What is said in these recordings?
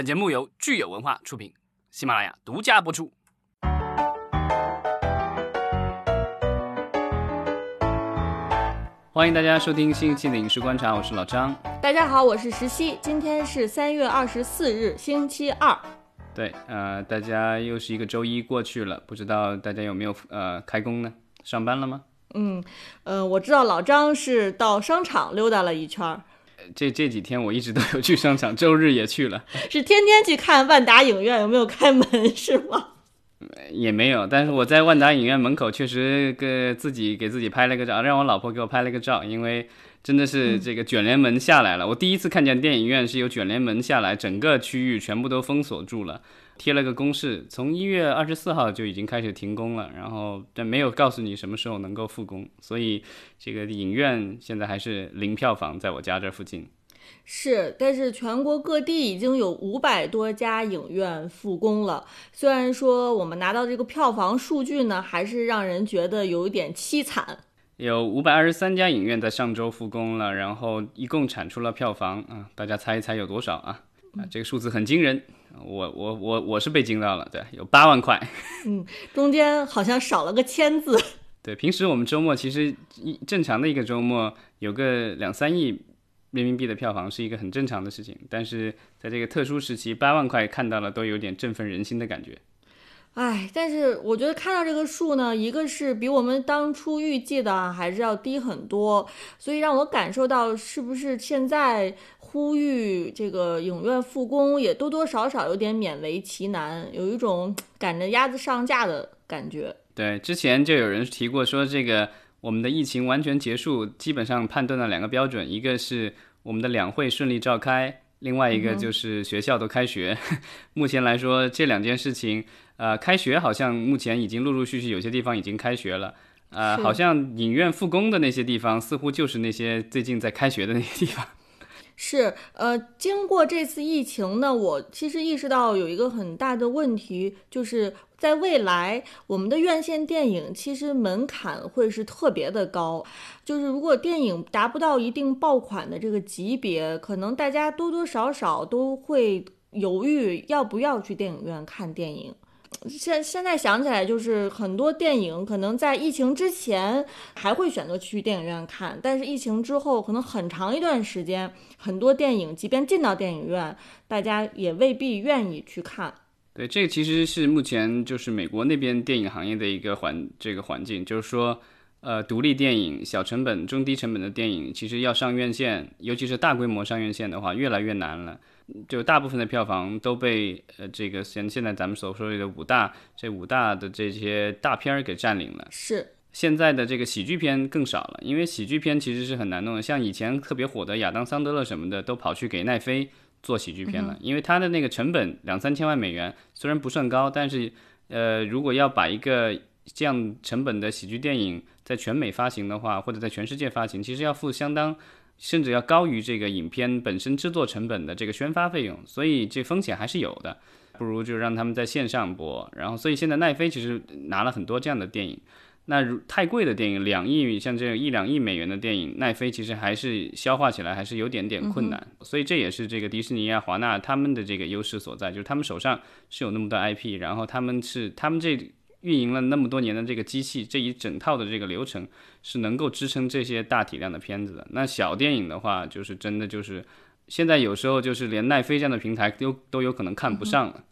本节目由聚友文化出品，喜马拉雅独家播出。欢迎大家收听新一期的《影视观察》，我是老张。大家好，我是石溪。今天是三月二十四日，星期二。对，呃，大家又是一个周一过去了，不知道大家有没有呃开工呢？上班了吗？嗯，呃，我知道老张是到商场溜达了一圈儿，这这几天我一直都有去商场，周日也去了，是天天去看万达影院有没有开门是吗？也没有。但是我在万达影院门口确实给自己给自己拍了个照，让我老婆给我拍了个照，因为真的是这个卷帘门下来了。我第一次看见电影院是有卷帘门下来，整个区域全部都封锁住了，贴了个公示，从一月二十四号就已经开始停工了，然后但没有告诉你什么时候能够复工，所以这个影院现在还是零票房，在我家这附近。是，但是全国各地已经有五百多家影院复工了。虽然说我们拿到这个票房数据呢，还是让人觉得有一点凄惨。有五百二十三家影院在上周复工了，然后一共产出了票房啊，大家猜一猜有多少啊？啊，这个数字很惊人，我我我我是被惊到了，对，有八万块。嗯，中间好像少了个千字。对，平时我们周末其实一正常的一个周末有个两三亿人民币的票房是一个很正常的事情，但是在这个特殊时期，八万块看到了都有点振奋人心的感觉。唉，但是我觉得看到这个数呢，一个是比我们当初预计的啊还是要低很多，所以让我感受到是不是现在呼吁这个影院复工也多多少少有点勉为其难，有一种赶着鸭子上架的感觉。对，之前就有人提过说，这个我们的疫情完全结束，基本上判断了两个标准，一个是我们的两会顺利召开，另外一个就是学校都开学。目前来说，这两件事情，呃，开学好像目前已经陆陆续续有些地方已经开学了，呃，好像影院复工的那些地方，似乎就是那些最近在开学的那些地方。是，呃，经过这次疫情呢，我其实意识到有一个很大的问题，就是在未来我们的院线电影其实门槛会是特别的高，就是如果电影达不到一定爆款的这个级别，可能大家多多少少都会犹豫要不要去电影院看电影。现现在想起来，就是很多电影可能在疫情之前还会选择去电影院看，但是疫情之后，可能很长一段时间，很多电影即便进到电影院，大家也未必愿意去看。对，这个其实是目前就是美国那边电影行业的一个环这个环境，就是说，呃，独立电影、小成本、中低成本的电影，其实要上院线，尤其是大规模上院线的话，越来越难了。就大部分的票房都被呃这个现现在咱们所说的五大这五大的这些大片儿给占领了。是，现在的这个喜剧片更少了，因为喜剧片其实是很难弄的。像以前特别火的亚当·桑德勒什么的，都跑去给奈飞做喜剧片了，因为他的那个成本两三千万美元，虽然不算高，但是呃，如果要把一个这样成本的喜剧电影在全美发行的话，或者在全世界发行，其实要付相当。甚至要高于这个影片本身制作成本的这个宣发费用，所以这风险还是有的。不如就让他们在线上播，然后所以现在奈飞其实拿了很多这样的电影。那如太贵的电影，两亿像这种一两亿美元的电影，奈飞其实还是消化起来还是有点点困难。所以这也是这个迪士尼啊、华纳他们的这个优势所在，就是他们手上是有那么多 IP，然后他们是他们这运营了那么多年的这个机器，这一整套的这个流程是能够支撑这些大体量的片子的。那小电影的话，就是真的就是现在有时候就是连奈飞这样的平台都都有可能看不上了。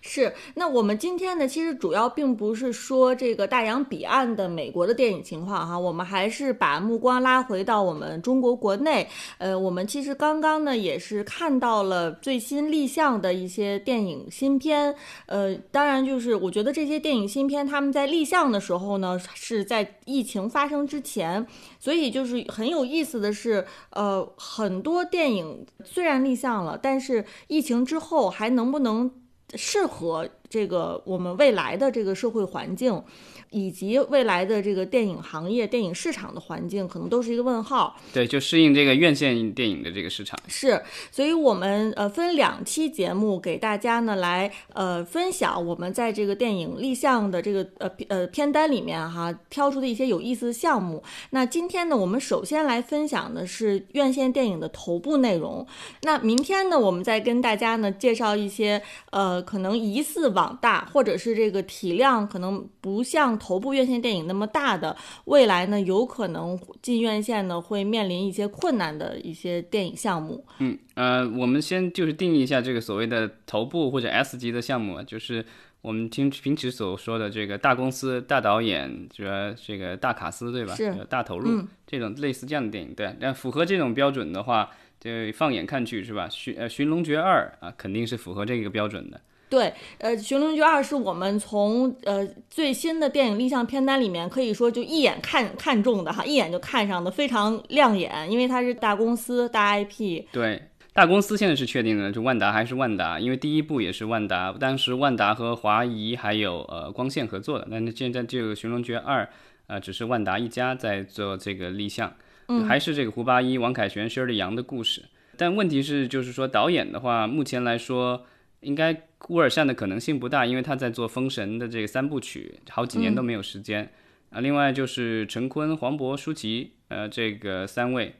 是，那我们今天呢，其实主要并不是说这个大洋彼岸的美国的电影情况哈，我们还是把目光拉回到我们中国国内。呃，我们其实刚刚呢也是看到了最新立项的一些电影新片。呃，当然就是我觉得这些电影新片他们在立项的时候呢，是在疫情发生之前，所以就是很有意思的是，呃，很多电影虽然立项了，但是疫情之后还能不能适合这个我们未来的这个社会环境。以及未来的这个电影行业、电影市场的环境，可能都是一个问号。对，就适应这个院线电影的这个市场。是，所以我们呃分两期节目给大家呢来呃分享我们在这个电影立项的这个呃呃片单里面哈挑出的一些有意思的项目。那今天呢，我们首先来分享的是院线电影的头部内容。那明天呢，我们再跟大家呢介绍一些呃可能疑似网大或者是这个体量可能不像。头部院线电影那么大的未来呢，有可能进院线呢会面临一些困难的一些电影项目。嗯呃，我们先就是定义一下这个所谓的头部或者 S 级的项目，就是我们听平时所说的这个大公司、大导演，主要这个大卡司，对吧？是大投入这种类似这样的电影。对，那符合这种标准的话，就放眼看去是吧？寻呃《寻龙诀二》啊，肯定是符合这个标准的。对，呃，《寻龙诀二》是我们从呃最新的电影立项片单里面可以说就一眼看看中的哈，一眼就看上的非常亮眼，因为它是大公司大 IP。对，大公司现在是确定的，就万达还是万达，因为第一部也是万达，当时万达和华谊还有呃光线合作的，那现在这个《寻龙诀二》呃只是万达一家在做这个立项，嗯还是这个胡八一、王凯旋、薛立阳的故事，但问题是就是说导演的话，目前来说。应该乌尔善的可能性不大，因为他在做《封神》的这个三部曲，好几年都没有时间啊。另外就是陈坤、黄渤、舒淇，呃，这个三位，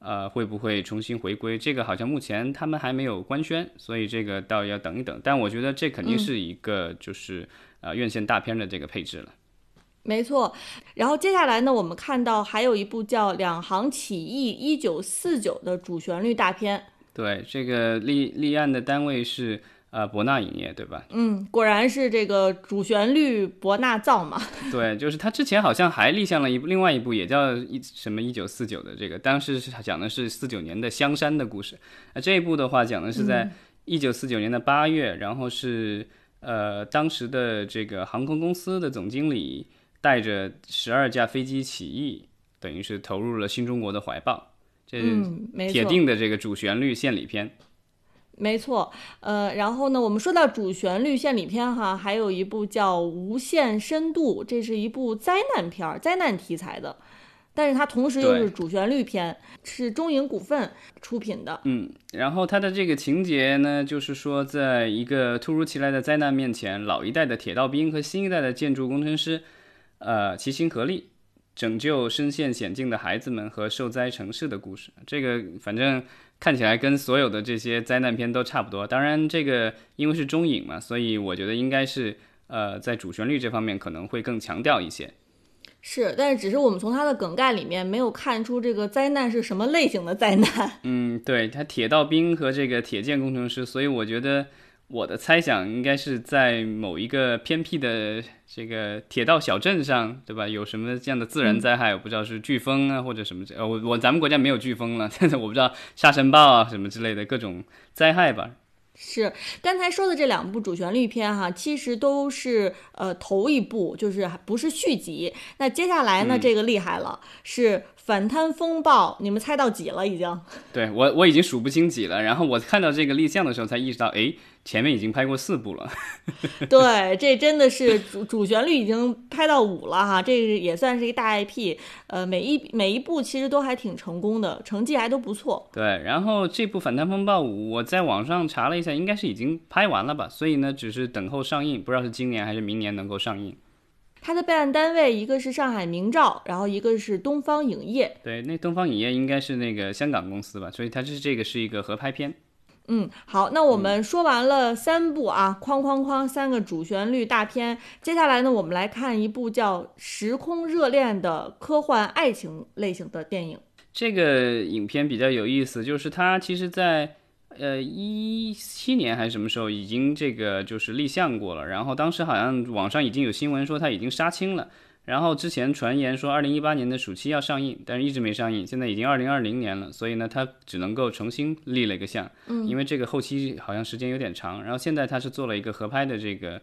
呃，会不会重新回归？这个好像目前他们还没有官宣，所以这个倒要等一等。但我觉得这肯定是一个就是呃院线大片的这个配置了。没错。然后接下来呢，我们看到还有一部叫《两行起义一九四九》的主旋律大片。对，这个立立案的单位是。呃，博纳影业对吧？嗯，果然是这个主旋律博纳造嘛。对，就是他之前好像还立项了一部另外一部，也叫一什么一九四九的这个，当时是讲的是四九年的香山的故事。那这一部的话，讲的是在一九四九年的八月，然后是呃当时的这个航空公司的总经理带着十二架飞机起义，等于是投入了新中国的怀抱。这铁定的这个主旋律献礼片。没错，呃，然后呢，我们说到主旋律献礼片哈，还有一部叫《无限深度》，这是一部灾难片儿，灾难题材的，但是它同时又是主旋律片，是中影股份出品的。嗯，然后它的这个情节呢，就是说，在一个突如其来的灾难面前，老一代的铁道兵和新一代的建筑工程师，呃，齐心合力。拯救身陷险境的孩子们和受灾城市的故事，这个反正看起来跟所有的这些灾难片都差不多。当然，这个因为是中影嘛，所以我觉得应该是呃，在主旋律这方面可能会更强调一些。是，但是只是我们从它的梗概里面没有看出这个灾难是什么类型的灾难。嗯，对，它铁道兵和这个铁建工程师，所以我觉得。我的猜想应该是在某一个偏僻的这个铁道小镇上，对吧？有什么这样的自然灾害？我不知道是飓风啊，或者什么？呃，我我咱们国家没有飓风了，但 是我不知道沙尘暴啊什么之类的各种灾害吧。是刚才说的这两部主旋律片哈，其实都是呃头一部，就是不是续集。那接下来呢，这个厉害了，是反贪风暴。你们猜到几了？已经？对我我已经数不清几了。然后我看到这个立项的时候，才意识到，哎。前面已经拍过四部了，对，这真的是主主旋律已经拍到五了哈，这个也算是一个大 IP，呃，每一每一部其实都还挺成功的，成绩还都不错。对，然后这部《反贪风暴五》，我在网上查了一下，应该是已经拍完了吧，所以呢，只是等候上映，不知道是今年还是明年能够上映。它的备案单位一个是上海明照，然后一个是东方影业。对，那东方影业应该是那个香港公司吧，所以它是这个是一个合拍片。嗯，好，那我们说完了三部啊，哐哐哐三个主旋律大片，接下来呢，我们来看一部叫《时空热恋》的科幻爱情类型的电影。这个影片比较有意思，就是它其实，在呃一七年还是什么时候已经这个就是立项过了，然后当时好像网上已经有新闻说它已经杀青了。然后之前传言说二零一八年的暑期要上映，但是一直没上映。现在已经二零二零年了，所以呢，它只能够重新立了一个项，嗯，因为这个后期好像时间有点长。然后现在它是做了一个合拍的这个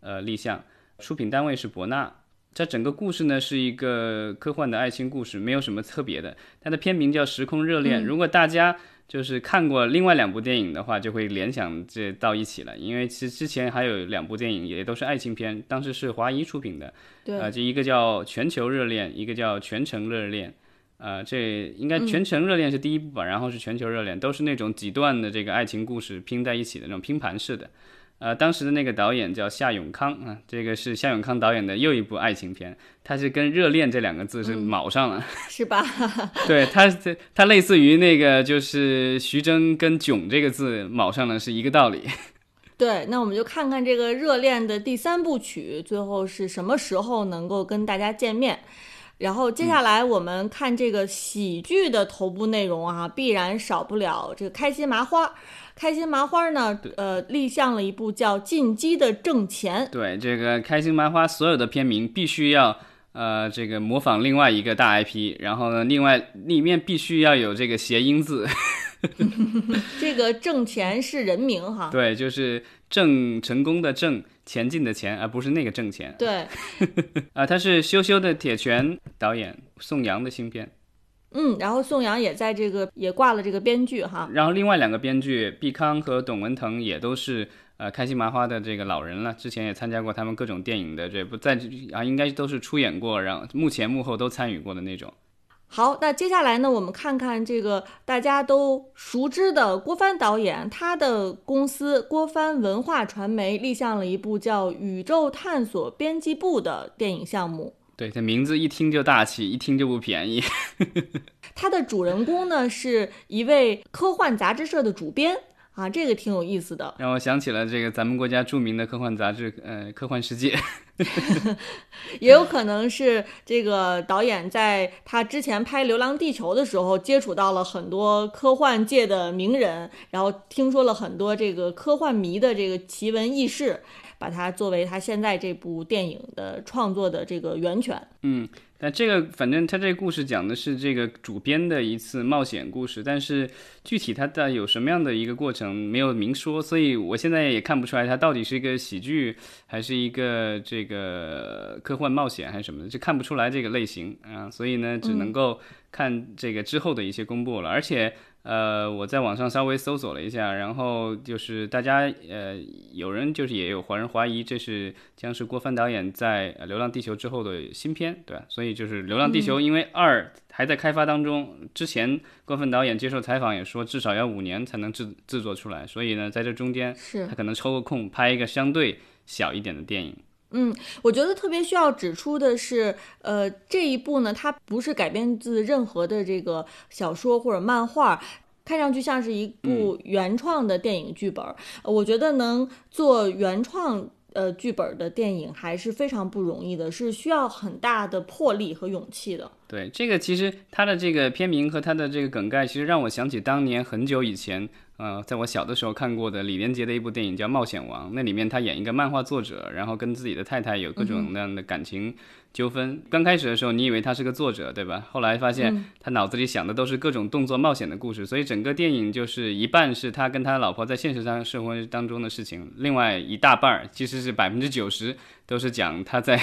呃立项，出品单位是博纳。这整个故事呢是一个科幻的爱情故事，没有什么特别的。它的片名叫《时空热恋》。如果大家就是看过另外两部电影的话，就会联想这到一起了。因为其实之前还有两部电影也都是爱情片，当时是华谊出品的，对，啊，这一个叫《全球热恋》，一个叫《全程热恋》。呃，这应该《全程热恋》是第一部吧，然后是《全球热恋》，都是那种几段的这个爱情故事拼在一起的那种拼盘式的。呃，当时的那个导演叫夏永康啊，这个是夏永康导演的又一部爱情片，他是跟“热恋”这两个字是卯上了，是吧？对，他他类似于那个就是徐峥跟“囧”这个字卯上了是一个道理。对，那我们就看看这个《热恋》的第三部曲最后是什么时候能够跟大家见面。然后接下来我们看这个喜剧的头部内容啊，必然少不了这个开心麻花。开心麻花呢，呃，立项了一部叫《进击的挣钱》。对，这个开心麻花所有的片名必须要呃这个模仿另外一个大 IP，然后呢，另外里面必须要有这个谐音字。这个挣钱是人名哈。对，就是挣成功的挣，前进的钱，而不是那个挣钱。对。啊，他是羞羞的铁拳导演宋阳的新片。嗯，然后宋阳也在这个也挂了这个编剧哈，然后另外两个编剧毕康和董文腾也都是呃开心麻花的这个老人了，之前也参加过他们各种电影的这不在啊，应该都是出演过，然后幕前幕后都参与过的那种。好，那接下来呢，我们看看这个大家都熟知的郭帆导演，他的公司郭帆文化传媒立项了一部叫《宇宙探索编辑部》的电影项目。对，这名字一听就大气，一听就不便宜。它的主人公呢，是一位科幻杂志社的主编啊，这个挺有意思的，让我想起了这个咱们国家著名的科幻杂志，呃，《科幻世界》。也有可能是这个导演在他之前拍《流浪地球》的时候，接触到了很多科幻界的名人，然后听说了很多这个科幻迷的这个奇闻异事。把它作为他现在这部电影的创作的这个源泉。嗯，但这个反正他这个故事讲的是这个主编的一次冒险故事，但是具体他的有什么样的一个过程没有明说，所以我现在也看不出来他到底是一个喜剧还是一个这个科幻冒险还是什么的，就看不出来这个类型啊，所以呢，只能够看这个之后的一些公布了，而且。呃，我在网上稍微搜索了一下，然后就是大家呃，有人就是也有怀人怀疑这是将是郭帆导演在《流浪地球》之后的新片，对吧？所以就是《流浪地球》，因为二还在开发当中，之前郭帆导演接受采访也说至少要五年才能制制作出来，所以呢，在这中间是他可能抽个空拍一个相对小一点的电影。嗯，我觉得特别需要指出的是，呃，这一部呢，它不是改编自任何的这个小说或者漫画，看上去像是一部原创的电影剧本。我觉得能做原创呃剧本的电影还是非常不容易的，是需要很大的魄力和勇气的。对，这个其实它的这个片名和它的这个梗概，其实让我想起当年很久以前。呃，在我小的时候看过的李连杰的一部电影叫《冒险王》，那里面他演一个漫画作者，然后跟自己的太太有各种那样的感情纠纷。刚开始的时候，你以为他是个作者，对吧？后来发现他脑子里想的都是各种动作冒险的故事，所以整个电影就是一半是他跟他老婆在现实上生活当中的事情，另外一大半儿其实是百分之九十都是讲他在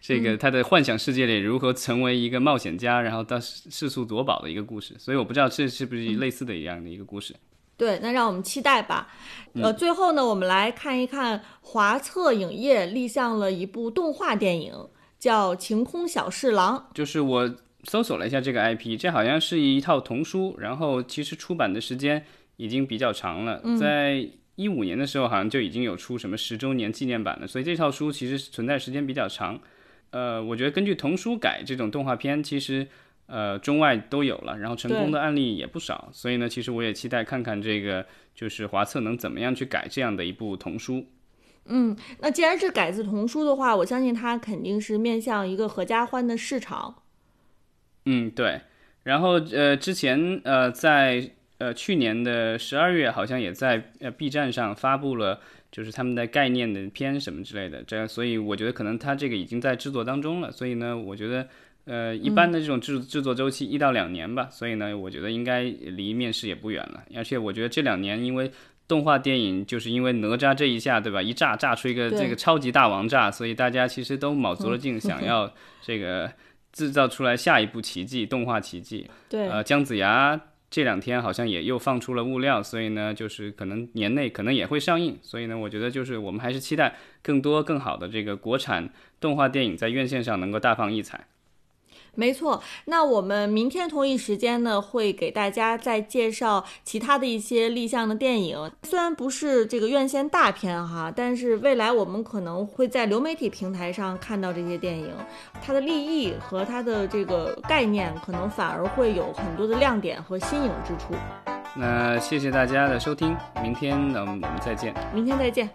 这个他的幻想世界里如何成为一个冒险家，然后到世俗夺宝的一个故事。所以我不知道这是不是类似的一样的一个故事。对，那让我们期待吧。呃，最后呢，我们来看一看华策影业立项了一部动画电影，叫《晴空小侍郎》。就是我搜索了一下这个 IP，这好像是一套童书，然后其实出版的时间已经比较长了，在一五年的时候好像就已经有出什么十周年纪念版了，所以这套书其实存在时间比较长。呃，我觉得根据童书改这种动画片，其实。呃，中外都有了，然后成功的案例也不少，所以呢，其实我也期待看看这个就是华策能怎么样去改这样的一部童书。嗯，那既然是改自童书的话，我相信它肯定是面向一个合家欢的市场。嗯，对。然后呃，之前呃，在呃去年的十二月，好像也在呃 B 站上发布了，就是他们的概念的片什么之类的。这所以我觉得可能它这个已经在制作当中了。所以呢，我觉得。呃，一般的这种制制作周期一到两年吧，所以呢，我觉得应该离面试也不远了。而且我觉得这两年，因为动画电影就是因为哪吒这一下，对吧？一炸炸出一个这个超级大王炸，所以大家其实都卯足了劲，想 要这个制造出来下一部奇迹，动画奇迹。对，呃，姜子牙这两天好像也又放出了物料，所以呢，就是可能年内可能也会上映。所以呢，我觉得就是我们还是期待更多更好的这个国产动画电影在院线上能够大放异彩。没错，那我们明天同一时间呢，会给大家再介绍其他的一些立项的电影。虽然不是这个院线大片哈，但是未来我们可能会在流媒体平台上看到这些电影，它的立意和它的这个概念，可能反而会有很多的亮点和新颖之处。那谢谢大家的收听，明天呢我们再见。明天再见。